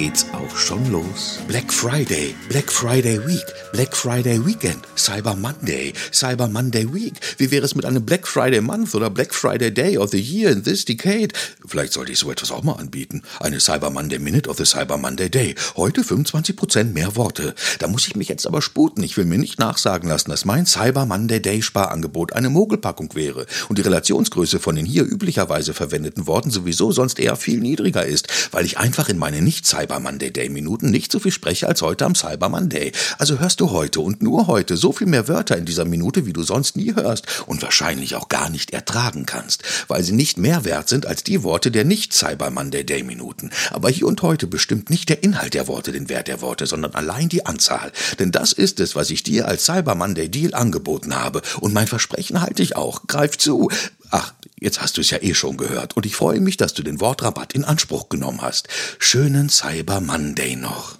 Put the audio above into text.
geht's auch schon los. Black Friday, Black Friday Week, Black Friday Weekend, Cyber Monday, Cyber Monday Week. Wie wäre es mit einem Black Friday Month oder Black Friday Day of the Year in this decade? Vielleicht sollte ich so etwas auch mal anbieten. Eine Cyber Monday Minute of the Cyber Monday Day. Heute 25% mehr Worte. Da muss ich mich jetzt aber sputen. Ich will mir nicht nachsagen lassen, dass mein Cyber Monday Day Sparangebot eine Mogelpackung wäre und die Relationsgröße von den hier üblicherweise verwendeten Worten sowieso sonst eher viel niedriger ist, weil ich einfach in meine nicht Cyber Monday Day Minuten nicht so viel spreche als heute am Cyber Monday. Also hörst du heute und nur heute so viel mehr Wörter in dieser Minute, wie du sonst nie hörst und wahrscheinlich auch gar nicht ertragen kannst, weil sie nicht mehr wert sind als die Worte der nicht Cyber Monday Day Minuten. Aber hier und heute bestimmt nicht der Inhalt der Worte den Wert der Worte, sondern allein die Anzahl. Denn das ist es, was ich dir als Cyber Monday Deal angeboten habe. Und mein Versprechen halte ich auch. Greif zu. Ach, jetzt hast du es ja eh schon gehört und ich freue mich, dass du den Wortrabatt in Anspruch genommen hast. Schönen Cyber Monday noch.